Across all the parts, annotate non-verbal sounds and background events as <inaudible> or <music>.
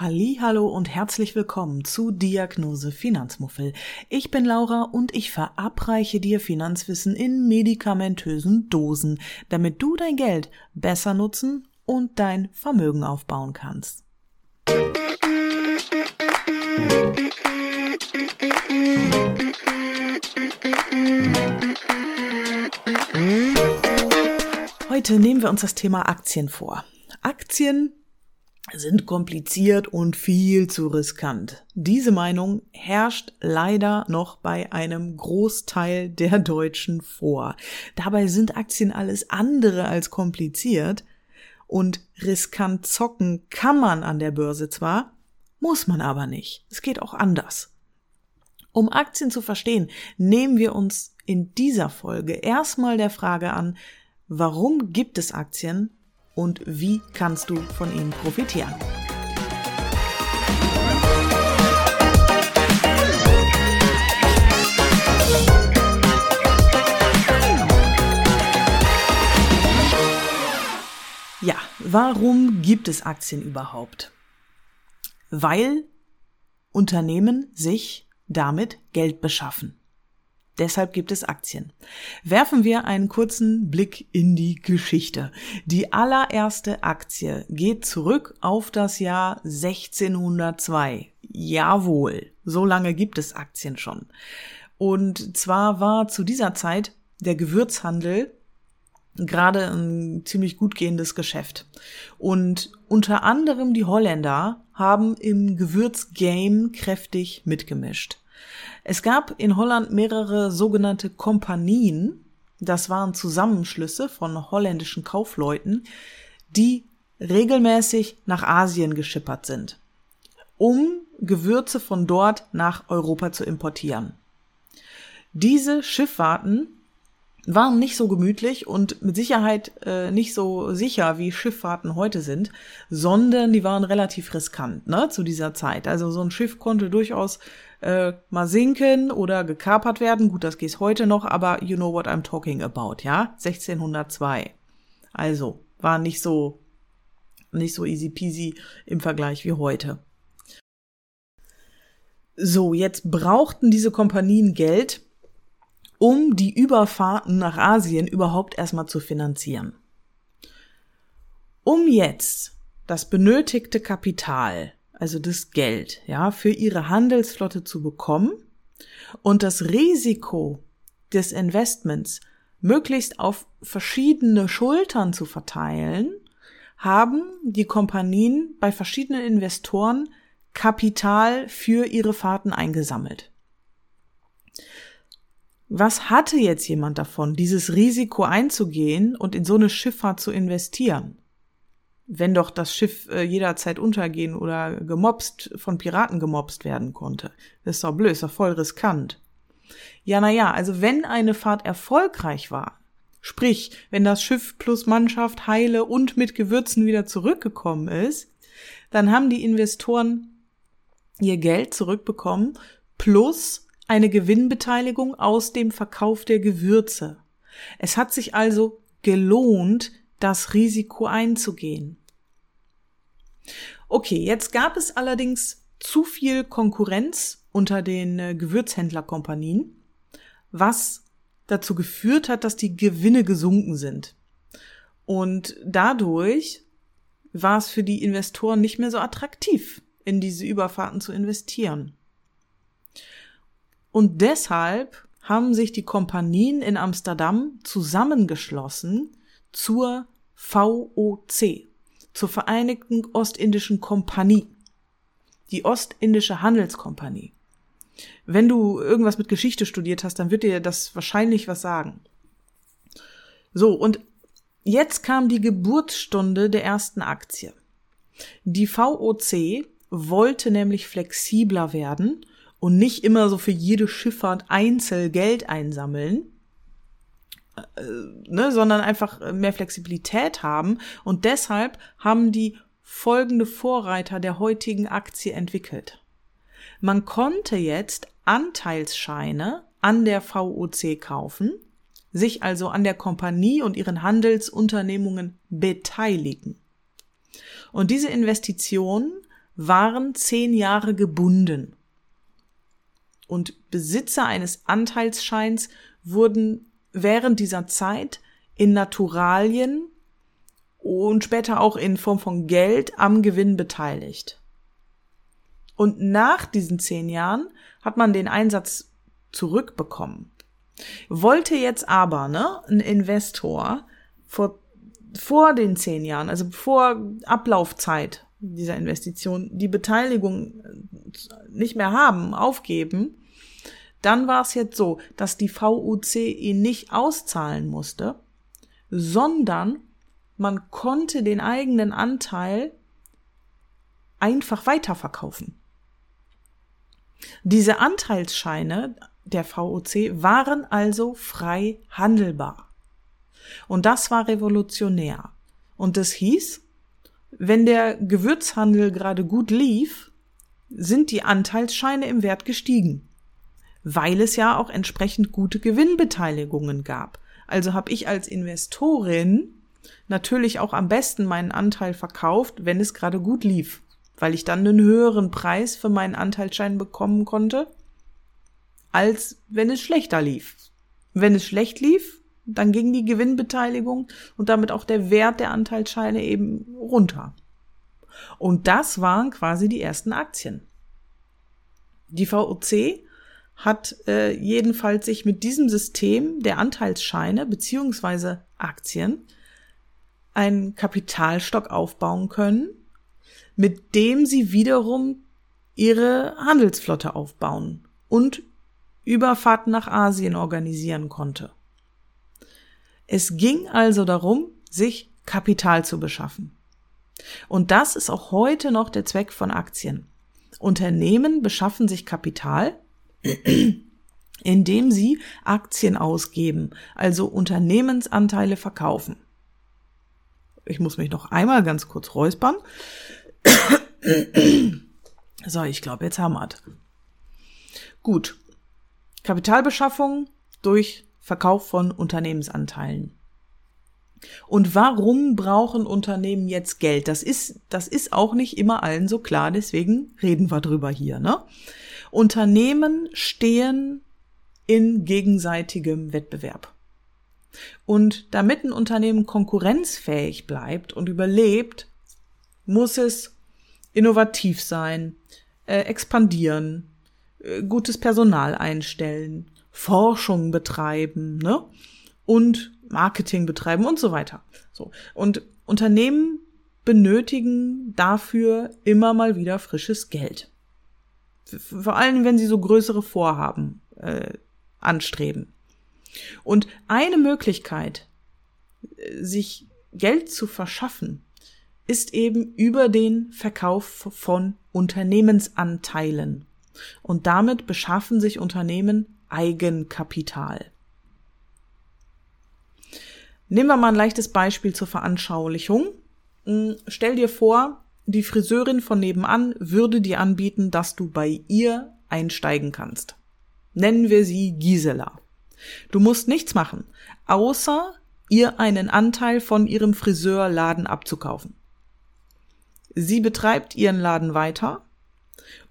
Hallo und herzlich willkommen zu Diagnose Finanzmuffel. Ich bin Laura und ich verabreiche dir Finanzwissen in medikamentösen Dosen, damit du dein Geld besser nutzen und dein Vermögen aufbauen kannst. Heute nehmen wir uns das Thema Aktien vor. Aktien sind kompliziert und viel zu riskant. Diese Meinung herrscht leider noch bei einem Großteil der Deutschen vor. Dabei sind Aktien alles andere als kompliziert und riskant zocken kann man an der Börse zwar, muss man aber nicht. Es geht auch anders. Um Aktien zu verstehen, nehmen wir uns in dieser Folge erstmal der Frage an, warum gibt es Aktien und wie kannst du von ihnen profitieren. Ja, warum gibt es Aktien überhaupt? Weil Unternehmen sich damit Geld beschaffen. Deshalb gibt es Aktien. Werfen wir einen kurzen Blick in die Geschichte. Die allererste Aktie geht zurück auf das Jahr 1602. Jawohl, so lange gibt es Aktien schon. Und zwar war zu dieser Zeit der Gewürzhandel gerade ein ziemlich gut gehendes Geschäft. Und unter anderem die Holländer haben im Gewürzgame kräftig mitgemischt. Es gab in Holland mehrere sogenannte Kompanien, das waren Zusammenschlüsse von holländischen Kaufleuten, die regelmäßig nach Asien geschippert sind, um Gewürze von dort nach Europa zu importieren. Diese Schifffahrten waren nicht so gemütlich und mit Sicherheit äh, nicht so sicher, wie Schifffahrten heute sind, sondern die waren relativ riskant ne, zu dieser Zeit. Also so ein Schiff konnte durchaus äh, mal sinken oder gekapert werden. Gut, das geht heute noch, aber you know what I'm talking about, ja? 1602. Also war nicht so nicht so easy peasy im Vergleich wie heute. So, jetzt brauchten diese Kompanien Geld, um die Überfahrten nach Asien überhaupt erstmal zu finanzieren. Um jetzt das benötigte Kapital, also das Geld, ja, für ihre Handelsflotte zu bekommen und das Risiko des Investments möglichst auf verschiedene Schultern zu verteilen, haben die Kompanien bei verschiedenen Investoren Kapital für ihre Fahrten eingesammelt. Was hatte jetzt jemand davon, dieses Risiko einzugehen und in so eine Schifffahrt zu investieren? Wenn doch das Schiff äh, jederzeit untergehen oder gemobst, von Piraten gemobst werden konnte. Das ist doch blöd, ist doch voll riskant. Ja, na ja, also wenn eine Fahrt erfolgreich war, sprich, wenn das Schiff plus Mannschaft heile und mit Gewürzen wieder zurückgekommen ist, dann haben die Investoren ihr Geld zurückbekommen plus eine Gewinnbeteiligung aus dem Verkauf der Gewürze. Es hat sich also gelohnt, das Risiko einzugehen. Okay, jetzt gab es allerdings zu viel Konkurrenz unter den äh, Gewürzhändlerkompanien, was dazu geführt hat, dass die Gewinne gesunken sind. Und dadurch war es für die Investoren nicht mehr so attraktiv, in diese Überfahrten zu investieren. Und deshalb haben sich die Kompanien in Amsterdam zusammengeschlossen zur VOC, zur Vereinigten Ostindischen Kompanie, die Ostindische Handelskompanie. Wenn du irgendwas mit Geschichte studiert hast, dann wird dir das wahrscheinlich was sagen. So, und jetzt kam die Geburtsstunde der ersten Aktie. Die VOC wollte nämlich flexibler werden und nicht immer so für jede Schifffahrt einzeln Geld einsammeln, äh, ne, sondern einfach mehr Flexibilität haben. Und deshalb haben die folgende Vorreiter der heutigen Aktie entwickelt. Man konnte jetzt Anteilsscheine an der VOC kaufen, sich also an der Kompanie und ihren Handelsunternehmungen beteiligen. Und diese Investitionen waren zehn Jahre gebunden. Und Besitzer eines Anteilsscheins wurden während dieser Zeit in Naturalien und später auch in Form von Geld am Gewinn beteiligt. Und nach diesen zehn Jahren hat man den Einsatz zurückbekommen. Wollte jetzt aber ne, ein Investor vor, vor den zehn Jahren, also vor Ablaufzeit dieser Investition, die Beteiligung nicht mehr haben, aufgeben, dann war es jetzt so, dass die VUC ihn nicht auszahlen musste, sondern man konnte den eigenen Anteil einfach weiterverkaufen. Diese Anteilsscheine der VOC waren also frei handelbar. Und das war revolutionär. Und das hieß, wenn der Gewürzhandel gerade gut lief, sind die Anteilsscheine im Wert gestiegen, weil es ja auch entsprechend gute Gewinnbeteiligungen gab. Also habe ich als Investorin natürlich auch am besten meinen Anteil verkauft, wenn es gerade gut lief, weil ich dann einen höheren Preis für meinen Anteilsschein bekommen konnte, als wenn es schlechter lief. Wenn es schlecht lief, dann ging die Gewinnbeteiligung und damit auch der Wert der Anteilsscheine eben runter. Und das waren quasi die ersten Aktien. Die VOC hat äh, jedenfalls sich mit diesem System der Anteilsscheine beziehungsweise Aktien einen Kapitalstock aufbauen können, mit dem sie wiederum ihre Handelsflotte aufbauen und Überfahrten nach Asien organisieren konnte. Es ging also darum, sich Kapital zu beschaffen. Und das ist auch heute noch der Zweck von Aktien. Unternehmen beschaffen sich Kapital, indem sie Aktien ausgeben, also Unternehmensanteile verkaufen. Ich muss mich noch einmal ganz kurz räuspern. so, ich glaube, jetzt haben wir. Gut. Kapitalbeschaffung durch Verkauf von Unternehmensanteilen. Und warum brauchen Unternehmen jetzt Geld? Das ist, das ist auch nicht immer allen so klar, deswegen reden wir drüber hier, ne? Unternehmen stehen in gegenseitigem Wettbewerb. Und damit ein Unternehmen konkurrenzfähig bleibt und überlebt, muss es innovativ sein, äh, expandieren, äh, gutes Personal einstellen, Forschung betreiben, ne? Und Marketing betreiben und so weiter. So. Und Unternehmen benötigen dafür immer mal wieder frisches Geld. Vor allem, wenn sie so größere Vorhaben äh, anstreben. Und eine Möglichkeit, sich Geld zu verschaffen, ist eben über den Verkauf von Unternehmensanteilen. Und damit beschaffen sich Unternehmen Eigenkapital. Nehmen wir mal ein leichtes Beispiel zur Veranschaulichung. Hm, stell dir vor, die Friseurin von nebenan würde dir anbieten, dass du bei ihr einsteigen kannst. Nennen wir sie Gisela. Du musst nichts machen, außer ihr einen Anteil von ihrem Friseurladen abzukaufen. Sie betreibt ihren Laden weiter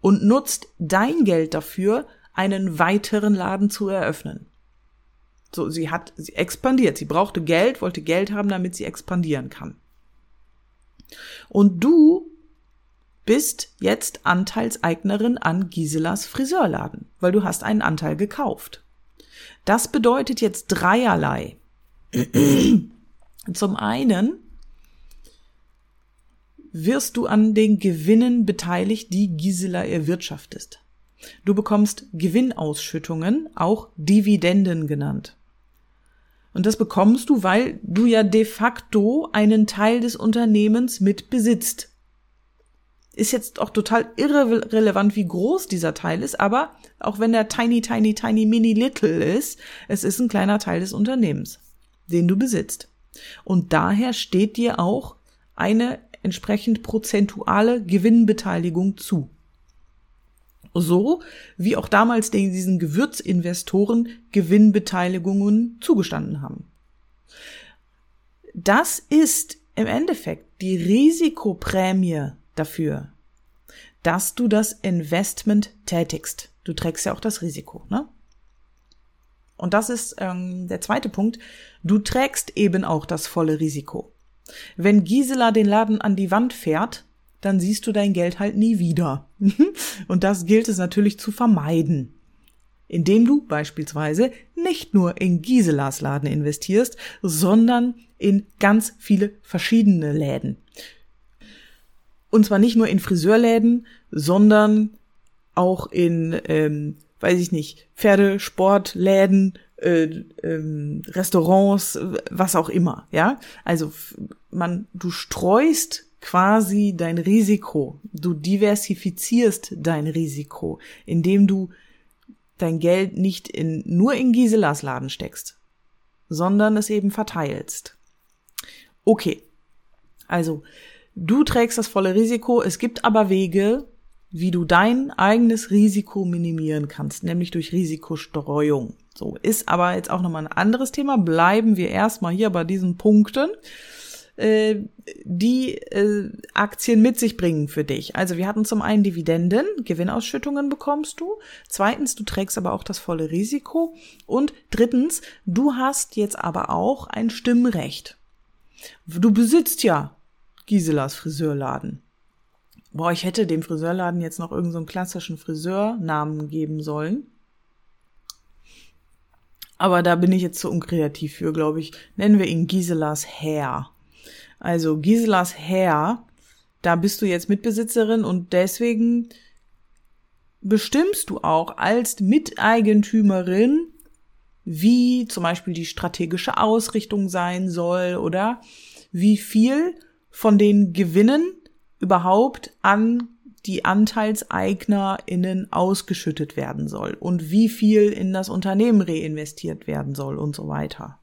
und nutzt dein Geld dafür, einen weiteren Laden zu eröffnen. So, sie hat, sie expandiert. Sie brauchte Geld, wollte Geld haben, damit sie expandieren kann. Und du bist jetzt Anteilseignerin an Giselas Friseurladen, weil du hast einen Anteil gekauft. Das bedeutet jetzt dreierlei. <clears throat> Zum einen wirst du an den Gewinnen beteiligt, die Gisela erwirtschaftest. Du bekommst Gewinnausschüttungen, auch Dividenden genannt. Und das bekommst du, weil du ja de facto einen Teil des Unternehmens mit besitzt. Ist jetzt auch total irrelevant, wie groß dieser Teil ist, aber auch wenn der tiny, tiny, tiny, mini little ist, es ist ein kleiner Teil des Unternehmens, den du besitzt. Und daher steht dir auch eine entsprechend prozentuale Gewinnbeteiligung zu. So wie auch damals diesen Gewürzinvestoren Gewinnbeteiligungen zugestanden haben. Das ist im Endeffekt die Risikoprämie dafür, dass du das Investment tätigst. Du trägst ja auch das Risiko, ne? Und das ist ähm, der zweite Punkt. Du trägst eben auch das volle Risiko. Wenn Gisela den Laden an die Wand fährt, dann siehst du dein Geld halt nie wieder. <laughs> Und das gilt es natürlich zu vermeiden. Indem du beispielsweise nicht nur in Giselas Laden investierst, sondern in ganz viele verschiedene Läden. Und zwar nicht nur in Friseurläden, sondern auch in, ähm, weiß ich nicht, Pferdesportläden, äh, ähm, Restaurants, was auch immer, ja. Also man, du streust quasi dein Risiko, du diversifizierst dein Risiko, indem du dein Geld nicht in, nur in Giselas Laden steckst, sondern es eben verteilst. Okay. Also, du trägst das volle Risiko, es gibt aber Wege, wie du dein eigenes Risiko minimieren kannst, nämlich durch Risikostreuung. So, ist aber jetzt auch nochmal ein anderes Thema. Bleiben wir erstmal hier bei diesen Punkten, äh, die äh, Aktien mit sich bringen für dich. Also wir hatten zum einen Dividenden, Gewinnausschüttungen bekommst du. Zweitens, du trägst aber auch das volle Risiko. Und drittens, du hast jetzt aber auch ein Stimmrecht. Du besitzt ja Giselas Friseurladen. Boah, ich hätte dem Friseurladen jetzt noch irgendeinen so klassischen Friseurnamen geben sollen. Aber da bin ich jetzt zu unkreativ für, glaube ich. Nennen wir ihn Giselas Hair. Also Giselas Hair, da bist du jetzt Mitbesitzerin und deswegen bestimmst du auch als Miteigentümerin, wie zum Beispiel die strategische Ausrichtung sein soll oder wie viel von den Gewinnen überhaupt an die AnteilseignerInnen ausgeschüttet werden soll und wie viel in das Unternehmen reinvestiert werden soll und so weiter.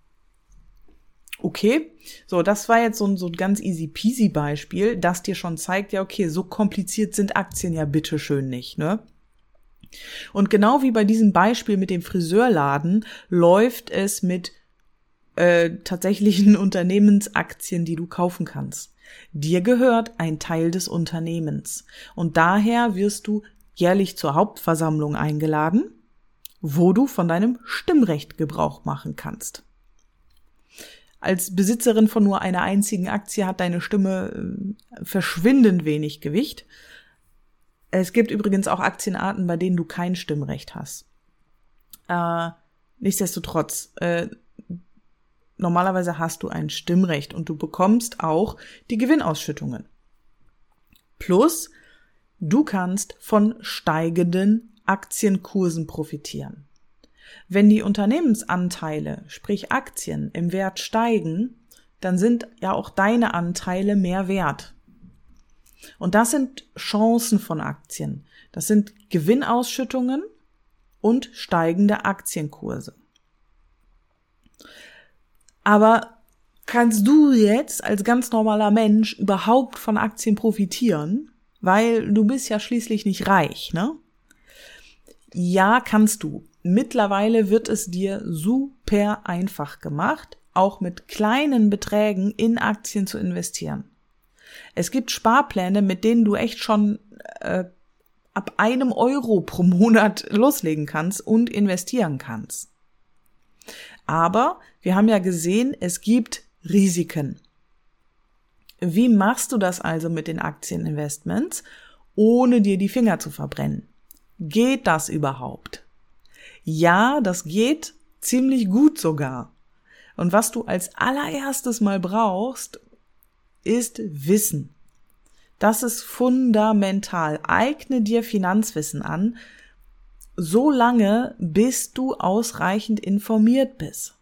Okay, so, das war jetzt so ein, so ein ganz easy peasy Beispiel, das dir schon zeigt, ja, okay, so kompliziert sind Aktien ja bitteschön nicht, ne? Und genau wie bei diesem Beispiel mit dem Friseurladen läuft es mit äh, tatsächlichen <laughs> Unternehmensaktien, die du kaufen kannst. Dir gehört ein Teil des Unternehmens. Und daher wirst du jährlich zur Hauptversammlung eingeladen, wo du von deinem Stimmrecht Gebrauch machen kannst. Als Besitzerin von nur einer einzigen Aktie hat deine Stimme äh, verschwindend wenig Gewicht. Es gibt übrigens auch Aktienarten, bei denen du kein Stimmrecht hast. Äh, nichtsdestotrotz, äh, normalerweise hast du ein Stimmrecht und du bekommst auch die Gewinnausschüttungen. Plus, du kannst von steigenden Aktienkursen profitieren. Wenn die Unternehmensanteile, sprich Aktien, im Wert steigen, dann sind ja auch deine Anteile mehr wert. Und das sind Chancen von Aktien. Das sind Gewinnausschüttungen und steigende Aktienkurse. Aber kannst du jetzt als ganz normaler Mensch überhaupt von Aktien profitieren? Weil du bist ja schließlich nicht reich, ne? Ja, kannst du. Mittlerweile wird es dir super einfach gemacht, auch mit kleinen Beträgen in Aktien zu investieren. Es gibt Sparpläne, mit denen du echt schon äh, ab einem Euro pro Monat loslegen kannst und investieren kannst. Aber wir haben ja gesehen, es gibt Risiken. Wie machst du das also mit den Aktieninvestments, ohne dir die Finger zu verbrennen? Geht das überhaupt? Ja, das geht ziemlich gut sogar. Und was du als allererstes mal brauchst, ist Wissen. Das ist fundamental. Eigne dir Finanzwissen an, so lange, bis du ausreichend informiert bist.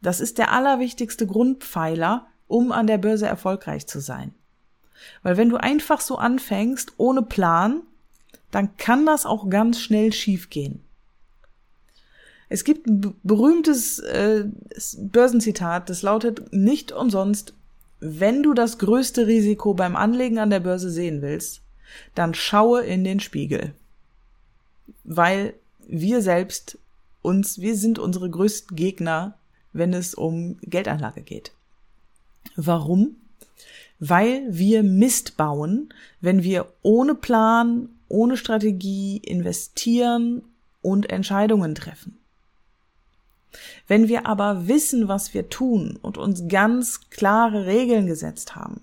Das ist der allerwichtigste Grundpfeiler, um an der Börse erfolgreich zu sein. Weil wenn du einfach so anfängst, ohne Plan, dann kann das auch ganz schnell schiefgehen. Es gibt ein berühmtes äh, Börsenzitat, das lautet nicht umsonst, wenn du das größte Risiko beim Anlegen an der Börse sehen willst, dann schaue in den Spiegel weil wir selbst uns, wir sind unsere größten Gegner, wenn es um Geldanlage geht. Warum? weil wir Mist bauen, wenn wir ohne Plan, ohne Strategie investieren und Entscheidungen treffen. Wenn wir aber wissen, was wir tun und uns ganz klare Regeln gesetzt haben,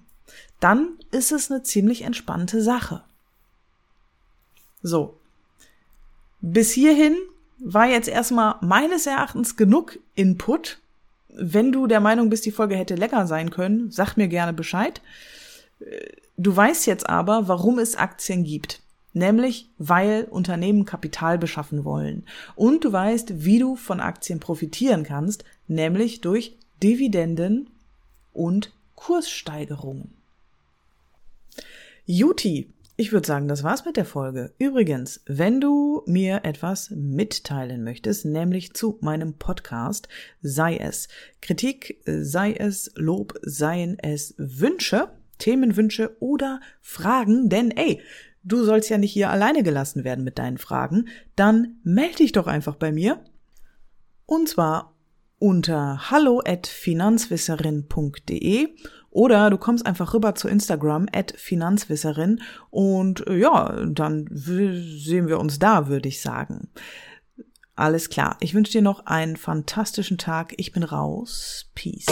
dann ist es eine ziemlich entspannte Sache. So. Bis hierhin war jetzt erstmal meines Erachtens genug Input. Wenn du der Meinung bist, die Folge hätte lecker sein können, sag mir gerne Bescheid. Du weißt jetzt aber, warum es Aktien gibt. Nämlich, weil Unternehmen Kapital beschaffen wollen. Und du weißt, wie du von Aktien profitieren kannst, nämlich durch Dividenden und Kurssteigerungen. Juti, ich würde sagen, das war's mit der Folge. Übrigens, wenn du mir etwas mitteilen möchtest, nämlich zu meinem Podcast, sei es Kritik, sei es Lob, seien es Wünsche, Themenwünsche oder Fragen, denn ey, du sollst ja nicht hier alleine gelassen werden mit deinen Fragen, dann melde dich doch einfach bei mir. Und zwar unter hallo at finanzwisserin.de oder du kommst einfach rüber zu Instagram at Finanzwisserin und äh, ja, dann sehen wir uns da, würde ich sagen. Alles klar. Ich wünsche dir noch einen fantastischen Tag. Ich bin raus. Peace.